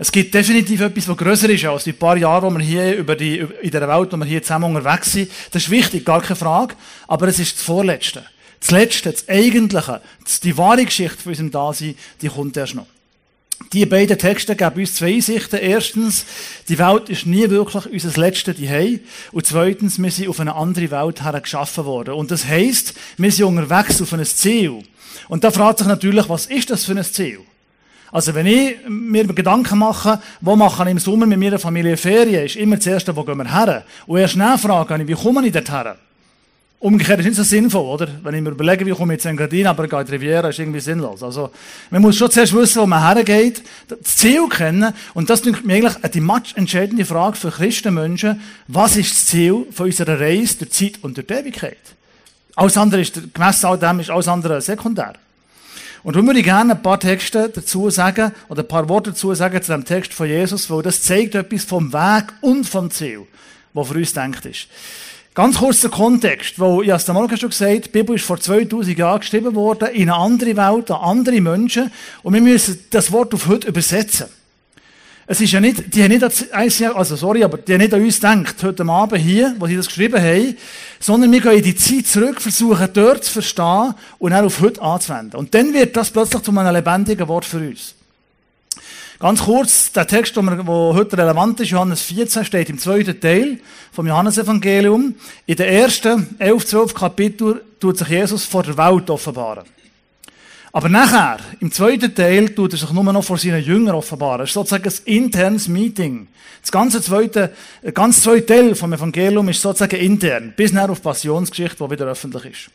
Es gibt definitiv etwas, was grösser ist als die paar Jahre, wo wir hier über die, in der Welt, wo wir hier zusammen unterwegs sind. Das ist wichtig, gar keine Frage. Aber es ist das Vorletzte. Das Letzte, das Eigentliche, die wahre Geschichte von unserem Dasein, die kommt erst noch. Die beiden Texte geben uns zwei Einsichten. Erstens, die Welt ist nie wirklich unser letztes Zuhause. Und zweitens, wir sind auf eine andere Welt her geschaffen worden. Und das heisst, wir sind unterwegs auf ein Ziel. Und da fragt sich natürlich, was ist das für ein Ziel? Also, wenn ich mir Gedanken mache, wo mache ich im Sommer mit meiner Familie Ferien, ist immer das Erste, wo gehen wir her? Und erst dann frage ich, wie komme ich dort her? Umgekehrt ist nicht so sinnvoll, oder? Wenn ich mir überlege, wie komme ich jetzt in Gardin, aber gehe in die Riviera, ist irgendwie sinnlos. Also, man muss schon zuerst wissen, wo man hergeht, das Ziel kennen, und das ist mir eigentlich die match entscheidende Frage für Christenmenschen. Was ist das Ziel von unserer Reise der Zeit und der Ewigkeit? Alles andere ist, gemessen all dem ist alles andere sekundär. Und darum würde ich gerne ein paar Texte dazu sagen, oder ein paar Worte dazu sagen zu dem Text von Jesus, weil das zeigt etwas vom Weg und vom Ziel, was für uns denkt ist. Ganz kurz der Kontext, weil, ich habe es am Morgen schon gesagt, die Bibel ist vor 2000 Jahren geschrieben worden, in eine andere Welt, an andere Menschen, und wir müssen das Wort auf heute übersetzen. Es ist ja nicht, die haben nicht an, also sorry, aber die haben nicht an uns gedacht, heute Abend hier, wo sie das geschrieben haben, sondern wir gehen in die Zeit zurück, versuchen dort zu verstehen und dann auf heute anzuwenden. Und dann wird das plötzlich zu einem lebendigen Wort für uns. Ganz kurz, der Text, der heute relevant ist, Johannes 14, steht im zweiten Teil vom Johannesevangelium. In den ersten 11, 12 Kapitel tut sich Jesus vor der Welt offenbaren. Aber nachher, im zweiten Teil, tut er sich nur noch vor seinen Jüngern offenbaren. Das ist sozusagen ein internes Meeting. Das ganze zweite, ganz zweite Teil vom Evangelium ist sozusagen intern, bis nachher auf Passionsgeschichte, die wieder öffentlich ist.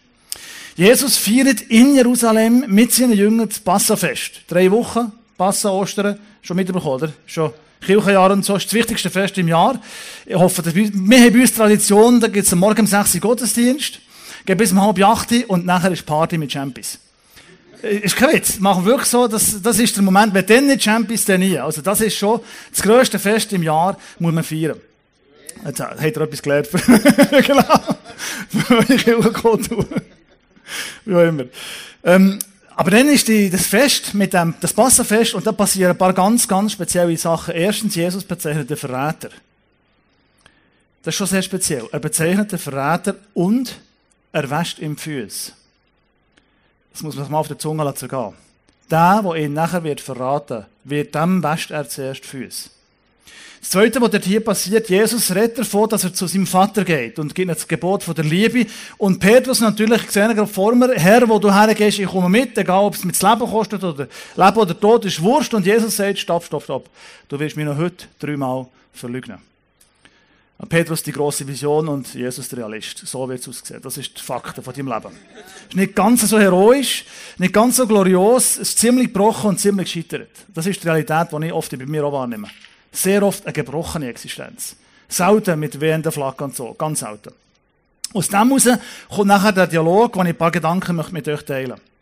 Jesus feiert in Jerusalem mit seinen Jüngern das Passafest. Drei Wochen, Passa, Ostern, schon mitbekommen, oder? Schon Kirchenjahr und so, ist das wichtigste Fest im Jahr. Ich hoffe, dass wir, wir haben bei uns Tradition, da gibt es am Morgen um 6 Uhr Gottesdienst, geht bis um halb 8 Uhr und nachher ist Party mit Champions. Äh, ist kein Witz. Machen wirklich so, das, das ist der Moment, wenn dann nicht Champions, dann nie. Also das ist schon das grösste Fest im Jahr, muss man feiern. Jetzt hat er etwas gelernt. genau. Für eure Kirchenkultur. Wie auch immer. Ähm, aber dann ist die, das Fest mit dem, das Passafest und da passieren ein paar ganz, ganz spezielle Sachen. Erstens, Jesus bezeichnet den Verräter. Das ist schon sehr speziell. Er bezeichnet den Verräter und er wäscht ihm Füße. Das muss man sich mal auf der Zunge lassen gehen. Der, der ihn nachher wird verraten, wird dem wäscht er zuerst Füße. Das Zweite, was dort hier passiert, Jesus redet davon, dass er zu seinem Vater geht und gibt das Gebot von der Liebe. Und Petrus natürlich gesehen, gerade vor mir, Herr, wo du hergehst, ich komme mit, egal ob es mir das Leben kostet oder Leben oder Tod, ist Wurscht. Und Jesus sagt, stopp, stopp, stopp. Du wirst mich noch heute dreimal verleugnen. Petrus die große Vision und Jesus der Realist. So wird es aussehen. Das ist die Fakten von deinem Leben. Ist nicht ganz so heroisch, nicht ganz so glorios, es ist ziemlich gebrochen und ziemlich gescheitert. Das ist die Realität, die ich oft bei mir auch wahrnehme. Sehr oft eine gebrochene Existenz. Selten mit wehenden Flaggen und so. Ganz selten. Aus dem heraus kommt nachher der Dialog, wo ich ein paar Gedanken mit euch teilen möchte.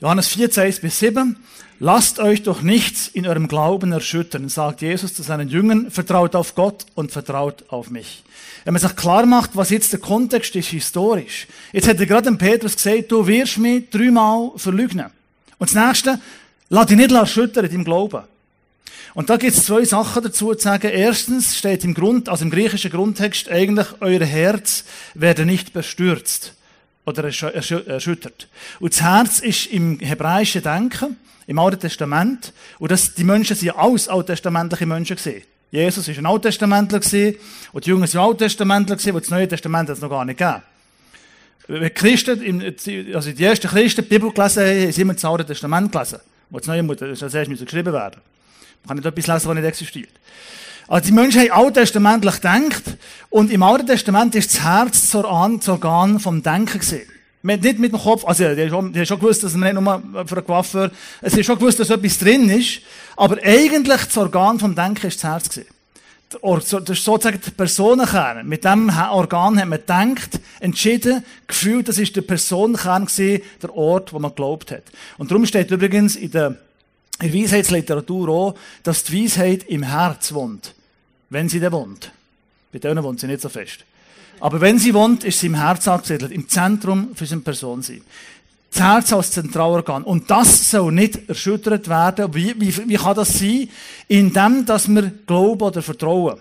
Johannes 14, 1 bis 7. Lasst euch doch nichts in eurem Glauben erschüttern, sagt Jesus zu seinen Jüngern, vertraut auf Gott und vertraut auf mich. Wenn man sich klar macht, was jetzt der Kontext ist, historisch. Jetzt hat er gerade dem Petrus gesagt, du wirst mich dreimal verlügnen. Und das nächste, lass dich nicht erschüttern in deinem Glauben. Und da gibt es zwei Sachen dazu zu sagen. Erstens steht im Grund, also im griechischen Grundtext eigentlich, euer Herz werde nicht bestürzt oder erschüttert. Und das Herz ist im hebräischen Denken, im Alten Testament, und das, die Menschen sind alles alttestamentliche Menschen gesehen. Jesus war ein Alttestamentler gewesen, und die Jungen sind Alttestamentler gewesen, und das Neue Testament es noch gar nicht gegeben. Die Christen, also die ersten Christen die Bibel gelesen haben, haben immer das Alte Testament gelesen. Wo das Neue muss, das erst geschrieben werden. Man kann nicht etwas lesen, was nicht existiert. Also die Menschen haben alttestamentlich gedacht und im Alten Testament ist das Herz das Organ vom Denken gesehen. Nicht mit dem Kopf, also die haben schon, schon gewusst, dass man nicht nur für eine Coiffeur, es ist schon gewusst, dass etwas drin ist, aber eigentlich das Organ vom Denken ist das Herz gesehen. Das ist sozusagen der Personenkern. Mit dem Organ hat man gedacht, entschieden, gefühlt, das ist der Personenkern gewesen, der Ort, wo man geglaubt hat. Und darum steht übrigens in der, in der Weisheitsliteratur auch, dass die Weisheit im Herz wohnt wenn sie da wohnt. Bei denen wohnt sie nicht so fest. Aber wenn sie wohnt, ist sie im Herz angesiedelt, im Zentrum für seine Person sein. Das Herz als Zentralorgan. Und das soll nicht erschüttert werden. Wie, wie, wie kann das sein? Indem, dass wir glauben oder vertrauen.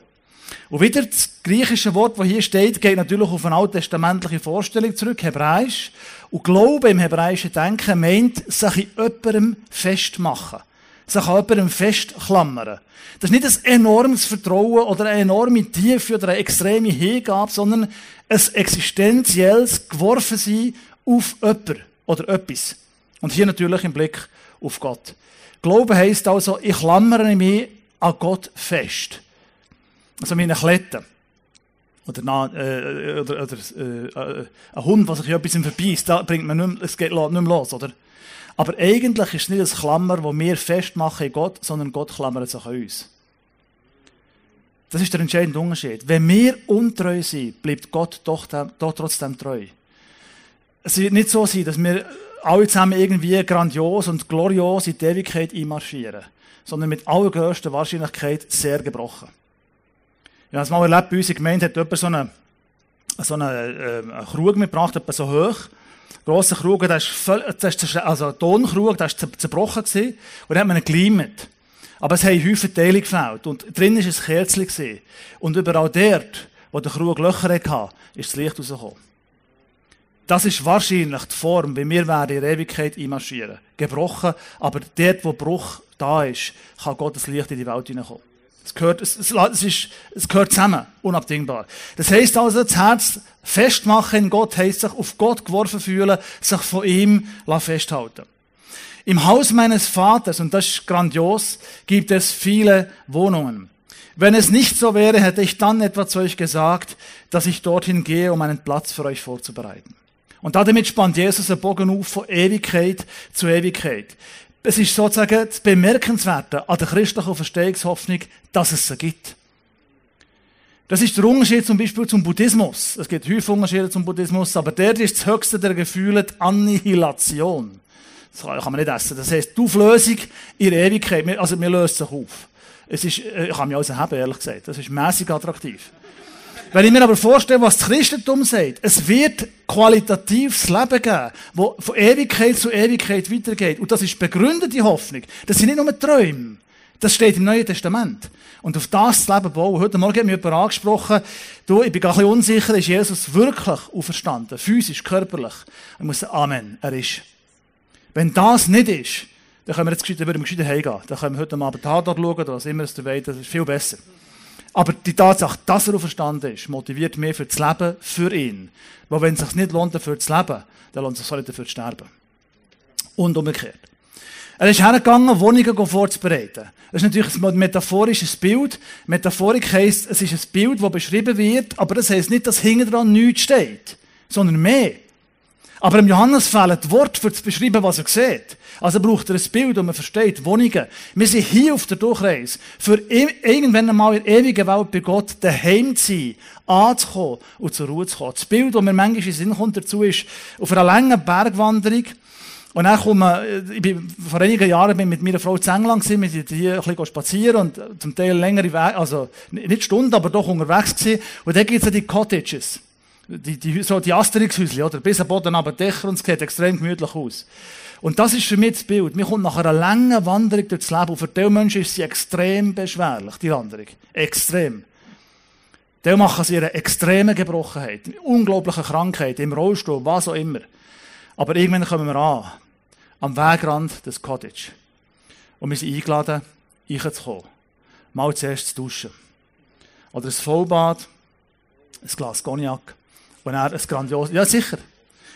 Und wieder das griechische Wort, das hier steht, geht natürlich auf eine alttestamentliche Vorstellung zurück, Hebräisch. Und Glaube im hebräischen Denken meint, sich in jemandem festmachen. Sich an jemandem festklammern. Das ist nicht ein enormes Vertrauen oder eine enorme Tiefe oder eine extreme Hingabe, sondern ein existenzielles Geworfensein auf jemanden oder etwas. Und hier natürlich im Blick auf Gott. Glaube heisst also, ich klammere mich an Gott fest. Also meine Klette. Oder, na, äh, oder, oder äh, ein Hund, der sich etwas verbeißt, da bringt man nicht mehr, es geht nicht mehr los, oder? Aber eigentlich ist es nicht ein Klammer, das wir festmachen in Gott, sondern Gott klammert sich an uns. Das ist der entscheidende Unterschied. Wenn wir untreu sind, bleibt Gott doch, doch trotzdem treu. Es wird nicht so sein, dass wir alle zusammen irgendwie grandios und glorios in die Ewigkeit einmarschieren, sondern mit allergrößter Wahrscheinlichkeit sehr gebrochen. Ich habe es mal erlebt, bei uns in der Gemeinde hat jemand so einen, so einen, äh, einen Krug mitgebracht, etwa so hoch. Grosser Krug, der ist, voll, der ist also ein Tonkrug, der ist zerbrochen gewesen, und dann hat man ihn geleimt. Aber es haben Häufen Teile gefällt. Und drin war ein Kerzchen. Gewesen. Und überall dort, wo der Krug Löcher hatte, ist das Licht rausgekommen. Das ist wahrscheinlich die Form, wie wir werden in Ewigkeit einmarschieren. Gebrochen, aber dort, wo Bruch da ist, kann Gottes Licht in die Welt hineinkommen. Es gehört, es, es, es, ist, es gehört zusammen, unabdingbar. Das heisst also, das Herz festmachen in Gott heisst sich auf Gott geworfen fühlen, sich von ihm festhalten. Im Haus meines Vaters, und das ist grandios, gibt es viele Wohnungen. Wenn es nicht so wäre, hätte ich dann etwa zu euch gesagt, dass ich dorthin gehe, um einen Platz für euch vorzubereiten. Und damit spannt Jesus einen Bogen auf von Ewigkeit zu Ewigkeit. Es ist sozusagen das Bemerkenswerte an der christlichen Verstehungshoffnung, dass es sie gibt. Das ist der Unterschied zum Beispiel zum Buddhismus. Es gibt häufig Unterschiede zum Buddhismus, aber der ist das höchste der Gefühle die Annihilation. Das kann man nicht essen. Das heisst, die Auflösung in Ewigkeit, also wir lösen sich auf. Es ist, äh, ich kann mich also haben, ehrlich gesagt. Das ist mäßig attraktiv. Wenn ich mir aber vorstelle, was das Christentum sagt, es wird qualitatives Leben geben, das von Ewigkeit zu Ewigkeit weitergeht. Und das ist begründete Hoffnung. Das sind nicht nur Träume. Das steht im Neuen Testament. Und auf das Leben bauen. Heute Morgen hat mich jemand angesprochen, du, ich bin ein bisschen unsicher, ist Jesus wirklich auferstanden? Physisch, körperlich? Ich muss sagen, Amen, er ist. Wenn das nicht ist, dann können wir jetzt gescheiter, würden wir gescheiter heimgehen. Dann können wir heute Abend Tatort schauen oder was immer es du weißt, das ist viel besser. Aber die Tatsache, dass er auferstanden ist, motiviert mich für das Leben für ihn. Weil wenn es sich nicht lohnt, dafür zu leben, dann lohnt es sich auch nicht dafür zu sterben. Und umgekehrt. Er ist hergegangen, Wohnungen vorzubereiten. Das ist natürlich ein metaphorisches Bild. Metaphorik heisst, es ist ein Bild, das beschrieben wird, aber das heisst nicht, dass hinten dran nichts steht, sondern mehr. Aber im Johannes fehlen die Worte, zu beschreiben, was er sieht. Also braucht er ein Bild, und man versteht, Wohnungen. Wir sind hier auf der Durchreise, für irgendwann einmal in der ewigen Welt bei Gott daheim zu sein, anzukommen und zur Ruhe zu kommen. Das Bild, das mir manchmal in Sinn kommt dazu, ist, auf einer langen Bergwanderung, und dann komme, ich bin vor einigen Jahren bin mit meiner Frau zu England gewesen, wir sind hier ein bisschen spazieren und zum Teil längere Wege, also nicht Stunden, aber doch unterwegs gewesen. Und da gibt es die Cottages die, die, so die Asterix-Häuschen, oder? Bis am Boden aber Dächer und es sieht extrem gemütlich aus. Und das ist für mich das Bild. Mir kommt nach einer langen Wanderung durchs Leben. Und für diese Menschen ist sie extrem beschwerlich, die Wanderung. Extrem. Die machen sie ihre extreme Gebrochenheit, unglaubliche Krankheit, im Rollstuhl, was auch immer. Aber irgendwann kommen wir an, am Wegrand des Cottage. Und wir sind eingeladen, reinzukommen. Mal zuerst zu duschen. Oder ein Vollbad, ein Glas Cognac und er ein grandioses, ja sicher.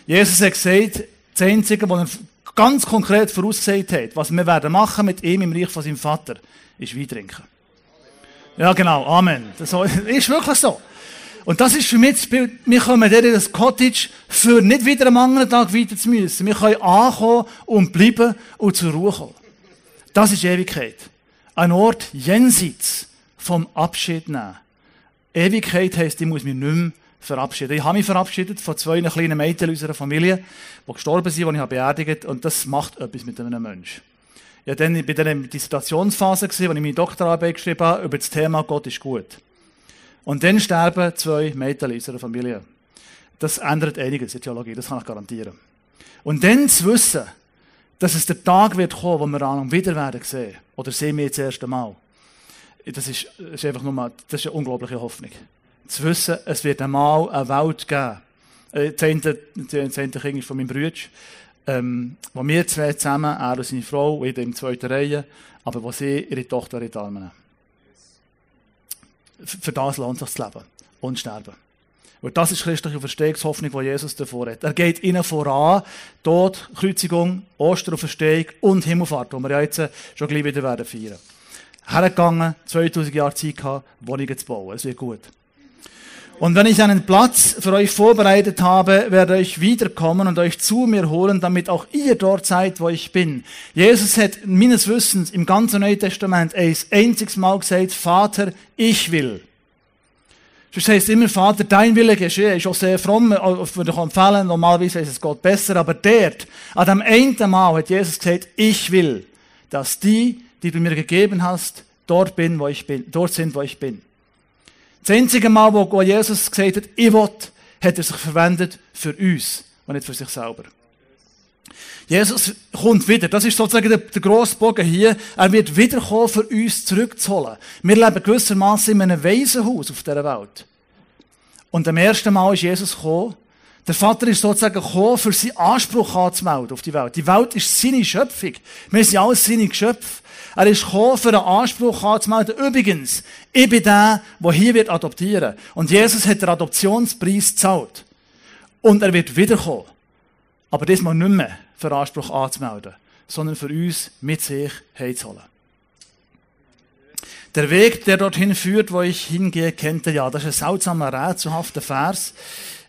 Jesus hat gesagt, das Einzige, was er ganz konkret vorausgesagt hat, was wir werden machen mit ihm im Reich von seinem Vater, ist Wein trinken. Ja, genau. Amen. Das ist wirklich so. Und das ist für mich das Bild. Wir kommen in das Cottage für nicht wieder am anderen Tag weiter zu müssen. Wir können ankommen und bleiben und zur Ruhe kommen. Das ist Ewigkeit. Ein Ort jenseits vom Abschied nehmen. Ewigkeit heisst, ich muss mich nicht mehr verabschiedet. Ich habe mich verabschiedet von zwei kleinen Mädchen unserer Familie, die gestorben sind, die ich beerdigt habe. Und das macht etwas mit einem Menschen. Ja, dann bei der Dissertationsphase wo ich meine Doktorarbeit geschrieben habe, über das Thema Gott ist gut. Und dann sterben zwei Mädchen unserer Familie. Das ändert einiges in der Theologie, das kann ich garantieren. Und dann zu wissen, dass es der Tag wird kommen, wo wir an wieder werden sehen. Oder sehen wir jetzt das erste Mal. Das ist, ist einfach nur mal, das ist eine unglaubliche Hoffnung. Zu wissen, es wird einmal eine Welt geben. Äh, das zehnte Kind ist von meinem Bruder, ähm, wo wir zwei zusammen, er und seine Frau, in der zweiten Reihe, aber wo sie ihre Tochter in die Arme nehmen. Für das lohnt sich zu leben und sterben. Und das ist christliche Verstehungshoffnung, die Jesus davor hat. Er geht ihnen voran, Tod, Kreuzigung, Osterauferstehung und Himmelfahrt, die wir jetzt schon gleich wieder werden feiern. Hergegangen, 2000 Jahre Zeit gehabt, Wohnungen zu bauen. Es wird gut. Und wenn ich einen Platz für euch vorbereitet habe, werde ich wiederkommen und euch zu mir holen, damit auch ihr dort seid, wo ich bin. Jesus hat meines Wissens im ganzen Neuen Testament ein einziges Mal gesagt, Vater, ich will. Das heißt immer, Vater, dein Wille geschehe. Ist auch sehr fromm, würde ich empfehlen. Normalerweise ist es Gott besser. Aber dort, an dem einen Mal hat Jesus gesagt, ich will, dass die, die du mir gegeben hast, dort bin, wo ich bin, dort sind, wo ich bin. Das einzige Mal, wo Jesus gesagt hat, ich will, hat er sich verwendet für uns und nicht für sich selber. Jesus kommt wieder. Das ist sozusagen der, der grosse Bogen hier. Er wird wiederkommen, für uns zurückzuholen. Wir leben gewissermaßen in einem Waisenhaus auf dieser Welt. Und am ersten Mal ist Jesus gekommen. Der Vater ist sozusagen gekommen, für seinen Anspruch anzumelden auf die Welt. Die Welt ist seine Schöpfung. Wir sind alles seine Geschöpfe. Er ist gekommen, für einen Anspruch anzumelden. Übrigens, ich bin der, der hier wird adoptieren. Und Jesus hat den Adoptionspreis gezahlt. Und er wird wiederkommen. Aber diesmal nicht mehr für Anspruch anzumelden, sondern für uns mit sich heimzuholen. Der Weg, der dorthin führt, wo ich hingehe, kennt ihr ja. Das ist ein seltsamer, rätselhafter Vers.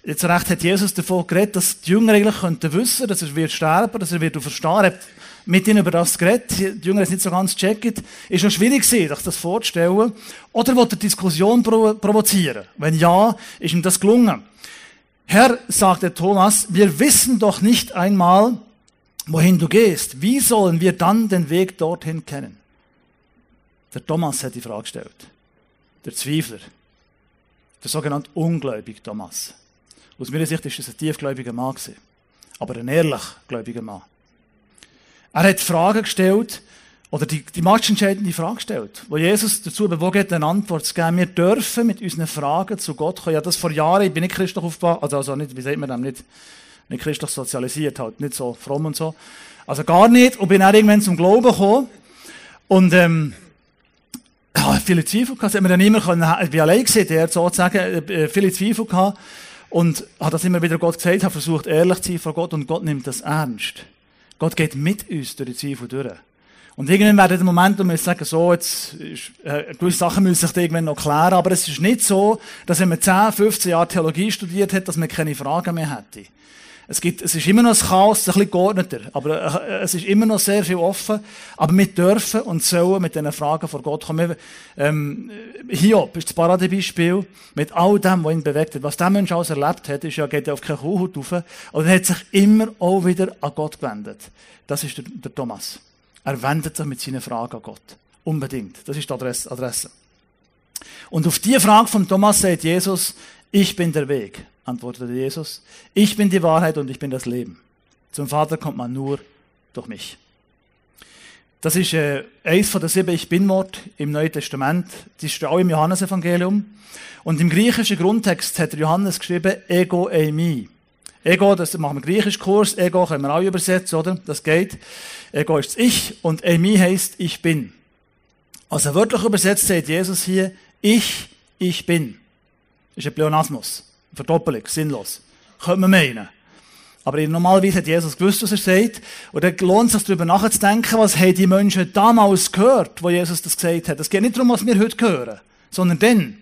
Jetzt recht hat Jesus davon geredet, dass die Jünger eigentlich könnten wissen, dass er wird sterben, dass er wird verstehen. Er hat mit ihnen über das geredet. Die Jünger haben es nicht so ganz gecheckt. Ist schon schwierig gewesen, sich das vorzustellen. Oder wollte Diskussion provozieren? Wenn ja, ist ihm das gelungen. Herr, sagte Thomas, wir wissen doch nicht einmal, wohin du gehst. Wie sollen wir dann den Weg dorthin kennen? Der Thomas hat die Frage gestellt. Der Zweifler. Der sogenannte ungläubige Thomas. Aus meiner Sicht ist es ein tiefgläubiger Mann gewesen. Aber ein ehrlich gläubiger Mann. Er hat Fragen gestellt, oder die, die matchentscheidende Frage gestellt, wo Jesus dazu bewogen hat, eine Antwort zu geben. Wir dürfen mit unseren Fragen zu Gott kommen. Ja, das vor Jahren, ich bin nicht christlich aufgebaut, also, also nicht, wie sagt man das, nicht, nicht christlich sozialisiert, halt, nicht so fromm und so. Also gar nicht, und bin auch irgendwann zum Glauben gekommen. Und, ähm, ja, viele Zweifel gehabt, das hat man dann immer können, ich bin allein gesehen, der sozusagen, äh, viele Zweifel gehabt. Und hat das immer wieder Gott gesagt, hat versucht, ehrlich zu sein vor Gott, und Gott nimmt das ernst. Gott geht mit uns durch die Zweifel durch. Und irgendwann wäre der Moment, wo wir sagen, so, jetzt, ist, äh, gewisse Sachen müssen sich irgendwann noch klären, aber es ist nicht so, dass wenn man 10, 15 Jahre Theologie studiert hat, dass man keine Fragen mehr hätte. Es gibt, es ist immer noch ein Chaos, ein bisschen geordneter, aber äh, es ist immer noch sehr viel offen. Aber wir dürfen und sollen mit diesen Fragen vor Gott kommen. Ähm, Hiob ist das Paradebeispiel mit all dem, was ihn bewegt hat. Was der Mensch alles erlebt hat, ist ja, geht ja auf keine Kuhhaut rauf. Und er hat sich immer auch wieder an Gott gewendet. Das ist der, der Thomas. Er wendet sich mit seinen Fragen an Gott. Unbedingt. Das ist die Adresse. Adresse. Und auf die Frage von Thomas sagt Jesus, ich bin der Weg, antwortete Jesus. Ich bin die Wahrheit und ich bin das Leben. Zum Vater kommt man nur durch mich. Das ist äh, eins von den sieben Ich Bin-Wort im Neuen Testament. Das ist auch im Johannesevangelium. Und im griechischen Grundtext hat der Johannes geschrieben, Ego eimi. Ego, das machen wir Griechischkurs. Ego können wir auch übersetzen, oder? Das geht. Ego ist Ich und Emi heißt Ich bin. Also wörtlich übersetzt sagt Jesus hier, Ich, ich bin. Ist ein Pleonasmus. Verdoppelung, sinnlos. Könnte man meinen. Aber normalerweise hat Jesus gewusst, was er sagt. Und dann lohnt es sich darüber nachzudenken, was haben die Menschen damals gehört, wo Jesus das gesagt hat. Es geht nicht darum, was wir heute hören, sondern dann.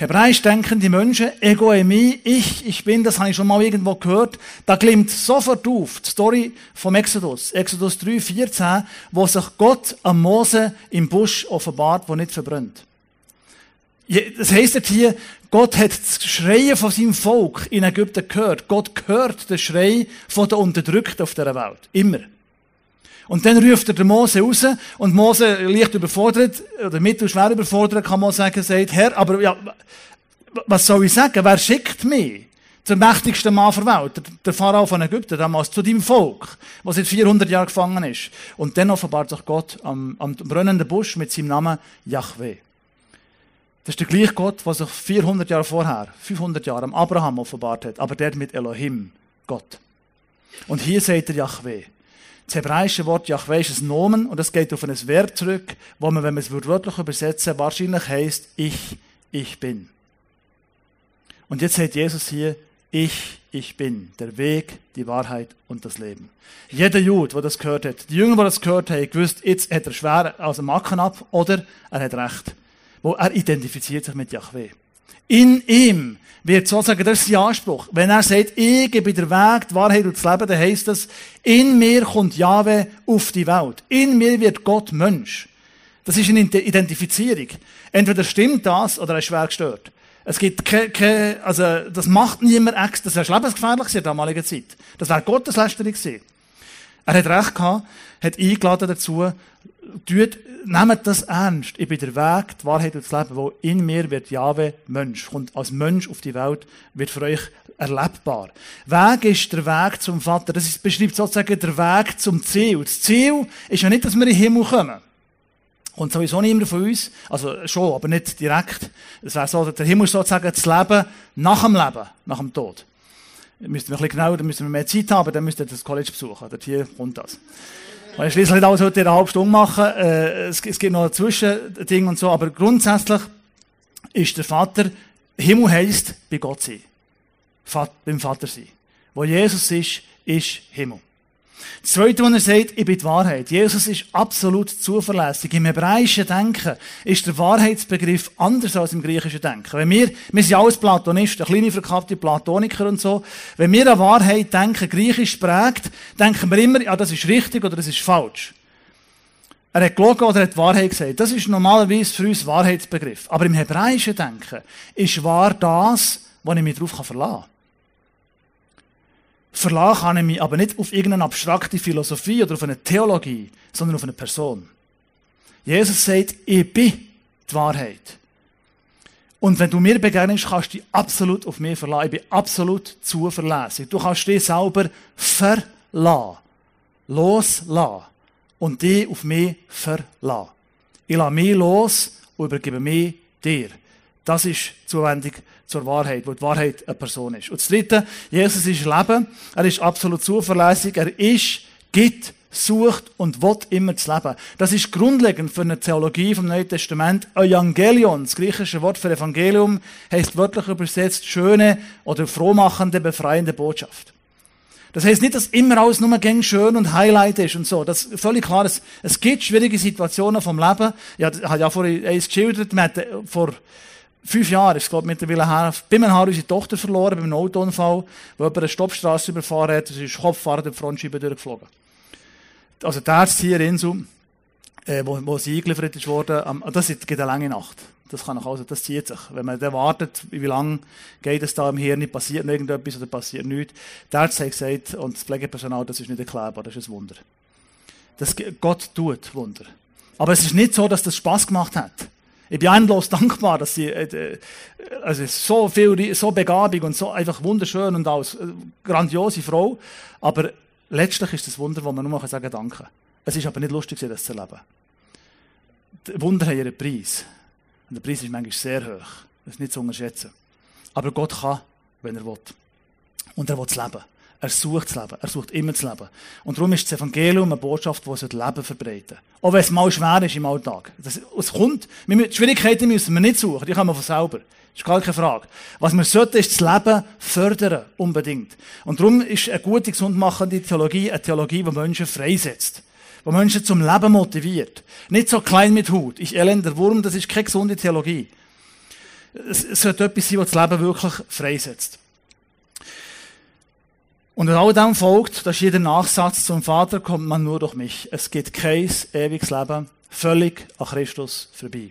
Hebräisch denken die Menschen, Ego emi, ich, ich bin, das habe ich schon mal irgendwo gehört. Da klimmt sofort auf die Story vom Exodus, Exodus 3, 14, wo sich Gott am Mose im Busch offenbart, wo nicht verbrennt. Das heisst hier, Gott hat das Schreien von seinem Volk in Ägypten gehört. Gott hört den Schrei von den Unterdrückten auf dieser Welt. Immer. Und dann ruft er den Mose raus und Mose leicht überfordert, oder mittelschwer überfordert, kann man sagen, sagt, Herr, aber ja, was soll ich sagen? Wer schickt mich? zum mächtigsten Mann der Welt, der Pharao von Ägypten damals, zu deinem Volk, was seit 400 Jahren gefangen ist. Und dann offenbart sich Gott am, am brennenden Busch mit seinem Namen Yahweh. Das ist der gleiche Gott, der sich 400 Jahre vorher, 500 Jahre am Abraham offenbart hat, aber der mit Elohim, Gott. Und hier sagt er Yahweh. Das hebräische Wort Yahweh ist ein Nomen und es geht auf ein Verb zurück, wo man, wenn man es wörtlich übersetzen wahrscheinlich heißt ich, ich bin. Und jetzt sagt Jesus hier, ich, ich bin der Weg, die Wahrheit und das Leben. Jeder Jude, der das gehört hat, die Jünger, die das gehört haben, gewusst, jetzt hat er schwer aus dem Macken ab oder er hat recht. Wo er identifiziert sich mit Yahweh. In ihm wird sozusagen, das ist sein Anspruch. Wenn er sagt, ich bin der Weg, die Wahrheit und das Leben, dann heisst das, in mir kommt Yahweh auf die Welt. In mir wird Gott Mensch. Das ist eine Identifizierung. Entweder stimmt das oder er ist schwer gestört. Es gibt keine, keine also, das macht niemand extra. Das wäre lebensgefährlich in der damaligen Zeit. Das wäre Gotteslästerung gewesen. Er hat recht gehabt, hat eingeladen dazu, tut, nehmt das ernst. Ich bin der Weg, die Wahrheit und das Leben, wo in mir wird Jahwe Mensch, kommt als Mensch auf die Welt, wird für euch erlebbar. Weg ist der Weg zum Vater. Das ist, beschreibt sozusagen der Weg zum Ziel. Das Ziel ist ja nicht, dass wir in den Himmel kommen. Und sowieso niemand von uns, also schon, aber nicht direkt. Es wäre so, der Himmel ist sozusagen das Leben nach dem Leben, nach dem Tod. Da müssten wir ein bisschen genauer, da müssen wir mehr Zeit haben, dann müsst ihr das College besuchen. Dort hier kommt das. Weil schließlich nicht alles heute in einer halben Stunde machen. Äh, es, gibt noch ein Zwischending und so, aber grundsätzlich ist der Vater, Himmel heisst, bei Gott sein. Vater, beim Vater sein. Wo Jesus ist, ist Himmel. Das Zweite, was er sagt, ich bin die Wahrheit. Jesus ist absolut zuverlässig. Im hebräischen Denken ist der Wahrheitsbegriff anders als im griechischen Denken. Wenn wir, wir sind alles Platonisten, kleine verkappte Platoniker und so. Wenn wir an Wahrheit denken, griechisch prägt, denken wir immer, ja, das ist richtig oder das ist falsch. Er hat gelogen oder hat die Wahrheit gesagt. Das ist normalerweise für uns Wahrheitsbegriff. Aber im hebräischen Denken ist wahr das, wo ich mich darauf verlassen kann. Verlassen kann ich mich aber nicht auf irgendeine abstrakte Philosophie oder auf eine Theologie, sondern auf eine Person. Jesus sagt, ich bin die Wahrheit. Und wenn du mir begegnest, kannst du dich absolut auf mich verlassen. Ich bin absolut zuverlässig. Du kannst dich selber verlassen. Loslassen. Und dich auf mich verlassen. Ich lasse mich los und übergebe mich dir. Das ist zuwendig zur Wahrheit, wo die Wahrheit eine Person ist. Und das Dritte, Jesus ist Leben. Er ist absolut zuverlässig. Er ist, gibt, sucht und will immer das Leben. Das ist grundlegend für eine Theologie vom Neuen Testament. Evangelion, das griechische Wort für Evangelium, heißt wörtlich übersetzt schöne oder frohmachende, befreiende Botschaft. Das heißt nicht, dass immer alles nur gäng schön und Highlight ist und so. Das ist völlig klar. Es, es gibt schwierige Situationen vom Leben. Ja, ich habe ja vorhin eins geschildert. Man hat vor fünf Jahren ist es, glaube ich, mittlerweile her, bei Haar unsere Tochter verloren, bei einem Autounfall, wo jemand eine Stoppstraße überfahren hat, sie ist Kopffahrer der Frontscheibe durchgeflogen. Also der Arzt hier in Insel, äh, wo, wo sie eingeliefert ist worden, das geht eine lange Nacht. Das kann auch also, das zieht sich. Wenn man dann wartet, wie lange geht es da im Hirn, passiert irgendetwas oder passiert nichts. Der Arzt hat gesagt, und das Pflegepersonal, das ist nicht erklärbar, das ist ein Wunder. Das, Gott tut Wunder. Aber es ist nicht so, dass das Spaß gemacht hat. Ich bin endlos dankbar, dass sie, äh, also so viel, so begabig und so einfach wunderschön und als äh, grandiose Frau. Aber letztlich ist das Wunder, wo man nur sagen kann, danke. Es ist aber nicht lustig, das zu erleben. Die Wunder haben ihren Preis. Und der Preis ist manchmal sehr hoch. Das ist nicht zu unterschätzen. Aber Gott kann, wenn er will. Und er will das Leben. Er sucht das Leben. Er sucht immer das Leben. Und darum ist das Evangelium eine Botschaft, die das Leben verbreiten Auch wenn es mal schwer ist im Alltag. Das, es kommt, die Schwierigkeiten müssen wir nicht suchen, die kommen von selber. Das ist gar keine Frage. Was wir sollten, ist das Leben fördern, unbedingt. Und darum ist eine gute, gesundmachende Theologie eine Theologie, die Menschen freisetzt. Die Menschen zum Leben motiviert. Nicht so klein mit Hut. Ich elender Wurm, das ist keine gesunde Theologie. Es sollte etwas sein, das das Leben wirklich freisetzt. Und all dem folgt, dass jeder Nachsatz zum Vater kommt man nur durch mich. Es gibt kein ewiges Leben, völlig an Christus vorbei.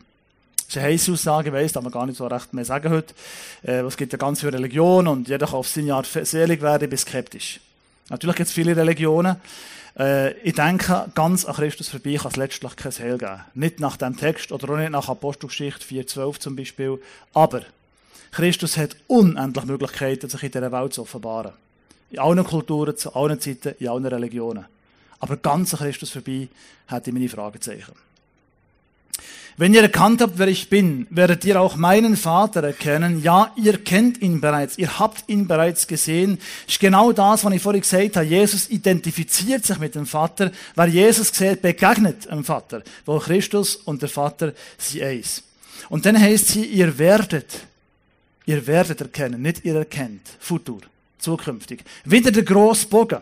Das ist eine heisse Aussage, weiss, da wir gar nicht so recht mehr sagen heute. Äh, es gibt ja ganz viele Religionen und jeder kann auf seine Art selig werden, ich bin skeptisch. Natürlich gibt es viele Religionen. Äh, ich denke, ganz an Christus vorbei kann es letztlich kein Heil geben. Nicht nach dem Text oder auch nicht nach Apostelgeschichte 4,12 zum Beispiel. Aber Christus hat unendlich Möglichkeiten, sich in dieser Welt zu offenbaren. In allen Kulturen, zu allen Zeiten, in allen Religionen. Aber ganz an Christus vorbei hätte ich meine Fragezeichen. Wenn ihr erkannt habt, wer ich bin, werdet ihr auch meinen Vater erkennen. Ja, ihr kennt ihn bereits, ihr habt ihn bereits gesehen. Das ist genau das, was ich vorhin gesagt habe. Jesus identifiziert sich mit dem Vater. Wer Jesus sieht, begegnet dem Vater. Wo Christus und der Vater sind eins. Und dann heißt sie, ihr werdet, ihr werdet erkennen, nicht ihr erkennt. Futur, zukünftig. Wieder der grosse Bogen,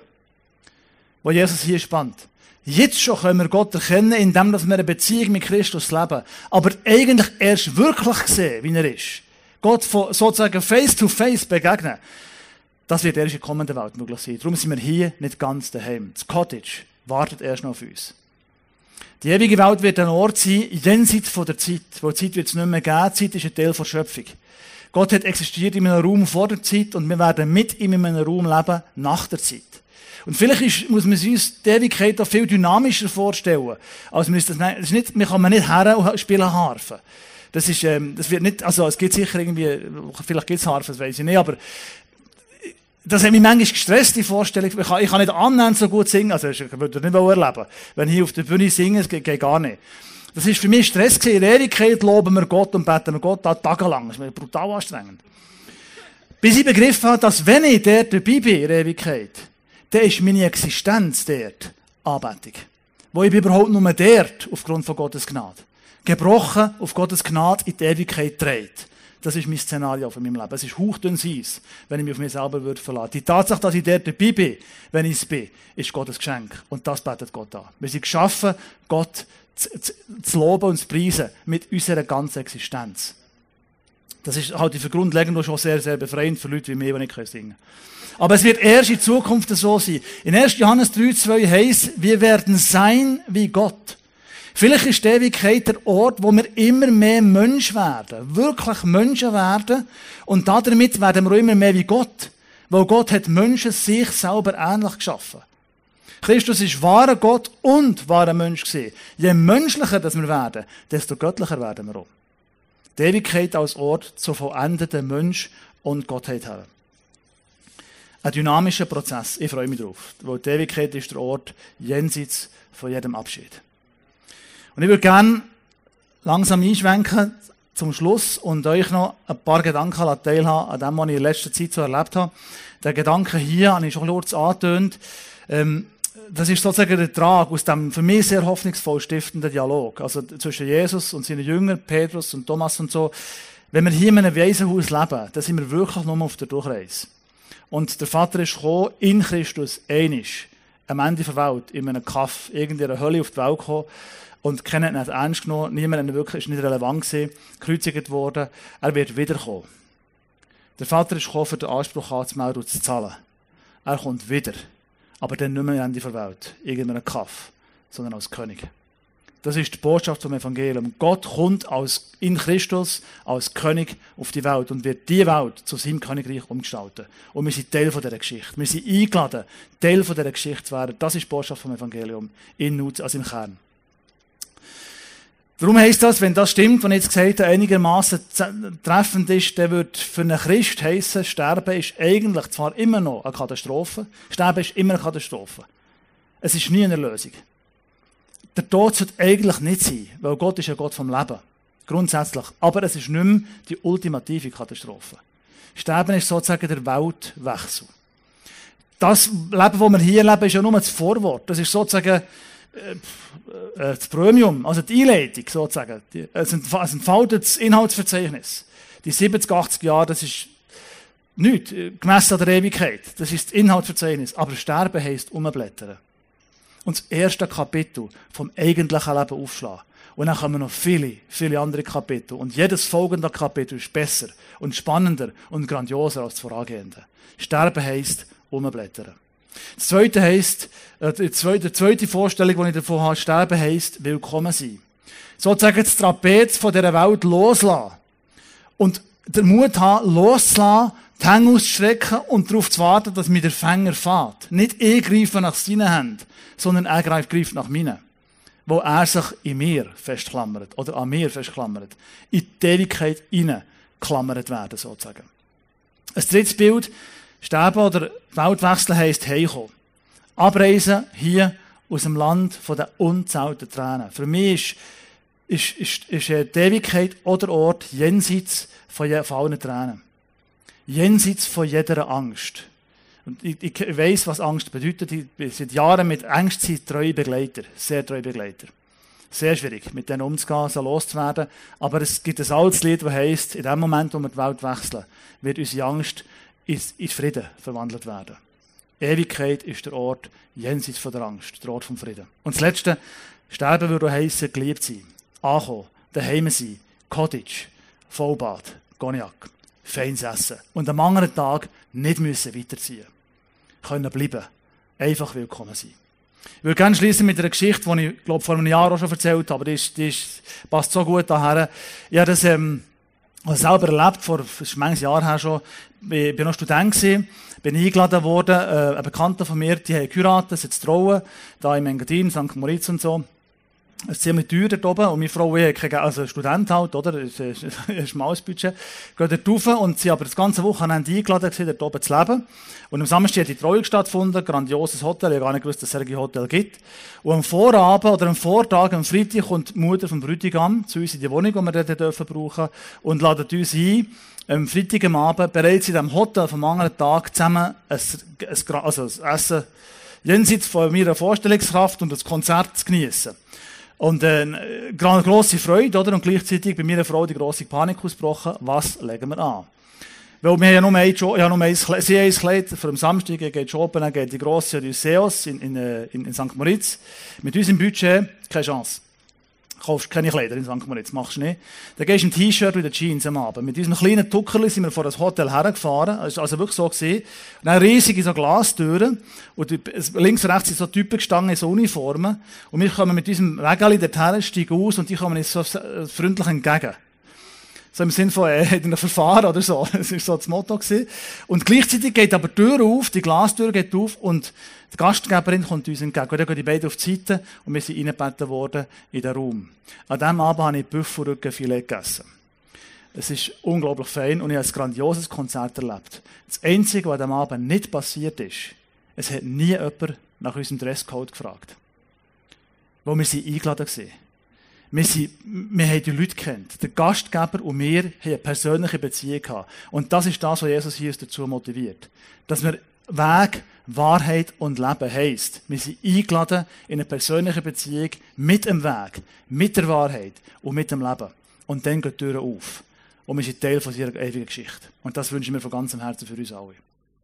wo Jesus hier spannt. Jetzt schon können wir Gott erkennen, indem wir eine Beziehung mit Christus leben. Aber eigentlich erst wirklich sehen, wie er ist. Gott sozusagen face to face begegnen. Das wird erst in der kommenden Welt möglich sein. Darum sind wir hier nicht ganz daheim. Das Cottage wartet erst noch auf uns. Die ewige Welt wird ein Ort sein, jenseits von der Zeit. Wo die Zeit wird es nicht mehr geben. Die Zeit ist ein Teil der Schöpfung. Gott hat existiert in einem Raum vor der Zeit und wir werden mit ihm in einem Raum leben nach der Zeit. Und vielleicht ist, muss man uns die Ewigkeit auch viel dynamischer vorstellen. Also man das, das ist nicht, man kann man nicht her und spielen Harfe. Das ist, ähm, das wird nicht, also es gibt sicher irgendwie, vielleicht gibt es Harfe, das weiß ich nicht, aber das hat mich manchmal gestresst, die Vorstellung. Ich kann, ich kann nicht annähernd so gut singen, also ich würde nicht erleben. Wenn ich auf der Bühne singe, es geht, geht gar nicht. Das ist für mich Stress gewesen. In der Ewigkeit loben wir Gott und beten wir Gott tagelang. Das ist mir brutal anstrengend. Bis ich begriffen habe, dass wenn ich dort dabei bin in der Ewigkeit, dann ist meine Existenz dort Anbetung. Wo ich bin überhaupt nur dort aufgrund von Gottes Gnade. Gebrochen auf Gottes Gnade in die Ewigkeit dreht. Das ist mein Szenario von meinem Leben. Es ist hauchdünn Eis, wenn ich mich auf mich selber würde verlassen. Die Tatsache, dass ich dort dabei bin, wenn ich es bin, ist Gottes Geschenk. Und das betet Gott an. Wir sind geschaffen, Gott zu, zu, zu loben und zu preisen mit unserer ganzen Existenz. Das ist halt für grundlegend schon sehr, sehr befreiend für Leute wie mich, die nicht singen können. Aber es wird erst in Zukunft so sein. In 1. Johannes 3, 2 heißt, wir werden sein wie Gott. Vielleicht ist die Ewigkeit der Ort, wo wir immer mehr Mensch werden. Wirklich Menschen werden. Und damit werden wir immer mehr wie Gott. Weil Gott hat Menschen sich selber ähnlich geschaffen. Christus ist wahrer Gott und wahrer Mensch gewesen. Je menschlicher das wir werden, desto göttlicher werden wir auch. Die Ewigkeit als Ort zu vollendeten Mensch und Gottheit haben. Ein dynamischer Prozess. Ich freue mich drauf. Weil die Ewigkeit ist der Ort jenseits von jedem Abschied. Und ich würde gerne langsam einschwenken zum Schluss und euch noch ein paar Gedanken teilhaben an dem, was ich in letzter Zeit so erlebt habe. Der Gedanke hier habe ich schon kurz angetönt. Ähm, das ist sozusagen der Trag aus dem für mich sehr hoffnungsvoll stiftenden Dialog. Also zwischen Jesus und seinen Jüngern, Petrus und Thomas und so. Wenn wir hier in einem Waisenhaus leben, dann sind wir wirklich nur auf der Durchreise. Und der Vater ist gekommen, in Christus, einisch, am Ende der Welt, in einem Kaff, irgendeiner Hölle auf die Welt gekommen und keiner hat ihn ernst genommen, niemand hat wirklich, ist nicht relevant gewesen, gekreuzigt worden, er wird wiederkommen. Der Vater ist gekommen, für den Anspruch anzumelden und zu zahlen. Er kommt wieder. Aber dann nicht mehr Ende der Welt, irgendeinem Kaff, sondern als König. Das ist die Botschaft vom Evangelium. Gott kommt als, in Christus als König auf die Welt und wird die Welt zu seinem Königreich umgestalten. Und wir sind Teil von dieser Geschichte. Wir sind eingeladen, Teil von dieser Geschichte zu werden. Das ist die Botschaft vom Evangelium. In Nut, also im Kern. Darum heisst das, wenn das stimmt, was ich jetzt gesagt habe, einigermaßen treffend ist, dann wird für einen Christ heissen, Sterben ist eigentlich zwar immer noch eine Katastrophe, Sterben ist immer eine Katastrophe. Es ist nie eine Lösung. Der Tod sollte eigentlich nicht sein, weil Gott ist ja Gott vom Leben. Grundsätzlich. Aber es ist nicht mehr die ultimative Katastrophe. Sterben ist sozusagen der Weltwechsel. Das Leben, das wir hier leben, ist ja nur das Vorwort. Das ist sozusagen äh, äh, das Premium, also die Einleitung sozusagen. Es entfaltet das Inhaltsverzeichnis. Die 70, 80 Jahre, das ist nichts, äh, gemessen an der Ewigkeit. Das ist das Inhaltsverzeichnis. Aber Sterben heisst umblättern und das erste Kapitel vom eigentlichen Leben aufschlagen. Und dann kommen noch viele, viele andere Kapitel. Und jedes folgende Kapitel ist besser und spannender und grandioser als das vorangehende. Sterben heisst umblättern. Das zweite heisst, äh, die zweite, zweite Vorstellung, die ich davon habe, sterben heisst willkommen sein. Sozusagen das Trapez von dieser Welt loslassen. Und den Mut haben, loszulassen, die Hänge auszustrecken und darauf zu warten, dass mir der Fänger fährt. Nicht ich greife nach seinen Händen, sondern er greift, nach meinen. Wo er sich in mir festklammert oder an mir festklammert. In die Ewigkeit hinein ausgeklammert werden, sozusagen. Ein drittes Bild, Sterben oder Weltwechsel heisst heimkommen. Abreisen hier aus dem Land von den unzählten Tränen. Für mich ist, ist, ist, ist die Ewigkeit oder Ort jenseits von, von allen Tränen. Jenseits von jeder Angst. Und ich, ich weiss, was Angst bedeutet. Ich bin seit Jahren mit Ängsten treue Begleiter. Sehr treue Begleiter. Sehr schwierig, mit denen umzugehen, so loszuwerden. Aber es gibt ein altes Lied, das heisst, in dem Moment, wo wir die Welt wechseln, wird unsere Angst in, Frieden verwandelt werden. Ewigkeit ist der Ort jenseits von der Angst, der Ort vom Frieden. Und das Letzte, sterben würde heissen, geliebt sein, ankommen, daheim sein, Cottage, Vollbad, Cognac, feines Essen. Und am anderen Tag nicht müssen weiterziehen. Können bleiben. Einfach willkommen sein. Ich würde gerne schließen mit einer Geschichte, die ich, glaube vor einem Jahr auch schon erzählt habe. Die, ist, die ist, passt so gut daher. Ich habe das ähm, selber erlebt, vor manches Jahr her schon. Ich war noch Student, gewesen, bin eingeladen worden. Äh, ein Bekannter von mir, die haben geheiratet, sind trauen, da im Engadin, St. Moritz und so. Es ist ziemlich teuer dort oben. Und meine Frau, ich habe also Student halt, oder? Das ist ein schmales Budget. Gehen dort rauf und sie aber das ganze Wochenende eingeladen gewesen, dort oben zu leben. Und am Samstag hat die Trauung stattgefunden. Grandioses Hotel. Ich habe gar nicht gewusst, dass es ein Hotel gibt. Und am Vorabend oder am Vortag, am Freitag, kommt die Mutter vom Bräutigam zu uns in die Wohnung, die wir dort dürfen brauchen, und ladet uns ein, am Freitag am Abend bereits in diesem Hotel vom anderen Tag zusammen ein, ein, also ein Essen jenseits von meiner Vorstellungskraft und das Konzert zu genießen. Und äh, grosse Freude, oder? Und gleichzeitig bei meiner Frau die grosse Panik ausgebrochen. Was legen wir an? Weil wir haben ja nur ein, jo ja, nur ein, sie ein Kleid für am Samstag, geht shoppen, dann geht die grosse Odysseus in, in, äh, in, in St. Moritz. Mit unserem Budget keine Chance kaufst keine Kleider in St. Moritz, machst du nicht. Dann gehst du ein T-Shirt und Jeans am Abend. Mit diesem kleinen Tuckerli sind wir vor das Hotel hergefahren. Das ist also wirklich so gesehen. Und dann riesige so Glastüren. Und links und rechts sind so Typen gestanden in so Uniformen. Und wir kommen mit diesem Wägeli dorthin, steigen aus und die kommen uns so freundlich entgegen. So im Sinn von, äh, in einem Verfahren oder so. Das war so das Motto gewesen. Und gleichzeitig geht aber die Tür auf, die Glastür geht auf und die Gastgeberin kommt uns entgegen. Und dann gehen die beiden auf die Seite und wir sind reingebeten worden in den Raum. An diesem Abend habe ich Büffelrückenfilet gegessen. Es ist unglaublich fein und ich habe ein grandioses Konzert erlebt. Das Einzige, was an diesem Abend nicht passiert ist, es hat nie jemand nach unserem Dresscode gefragt. Wo wir sie eingeladen waren. Wir, sind, wir haben die Leute kennt. Der Gastgeber und wir haben eine persönliche Beziehung gehabt. Und das ist das, was Jesus hier dazu motiviert. Dass wir Weg, Wahrheit und Leben heisst. Wir sind eingeladen in eine persönliche Beziehung mit dem Weg, mit der Wahrheit und mit dem Leben. Und dann geht die Tür auf. Und wir sind Teil von ihrer ewigen Geschichte. Und das wünsche ich mir von ganzem Herzen für uns alle.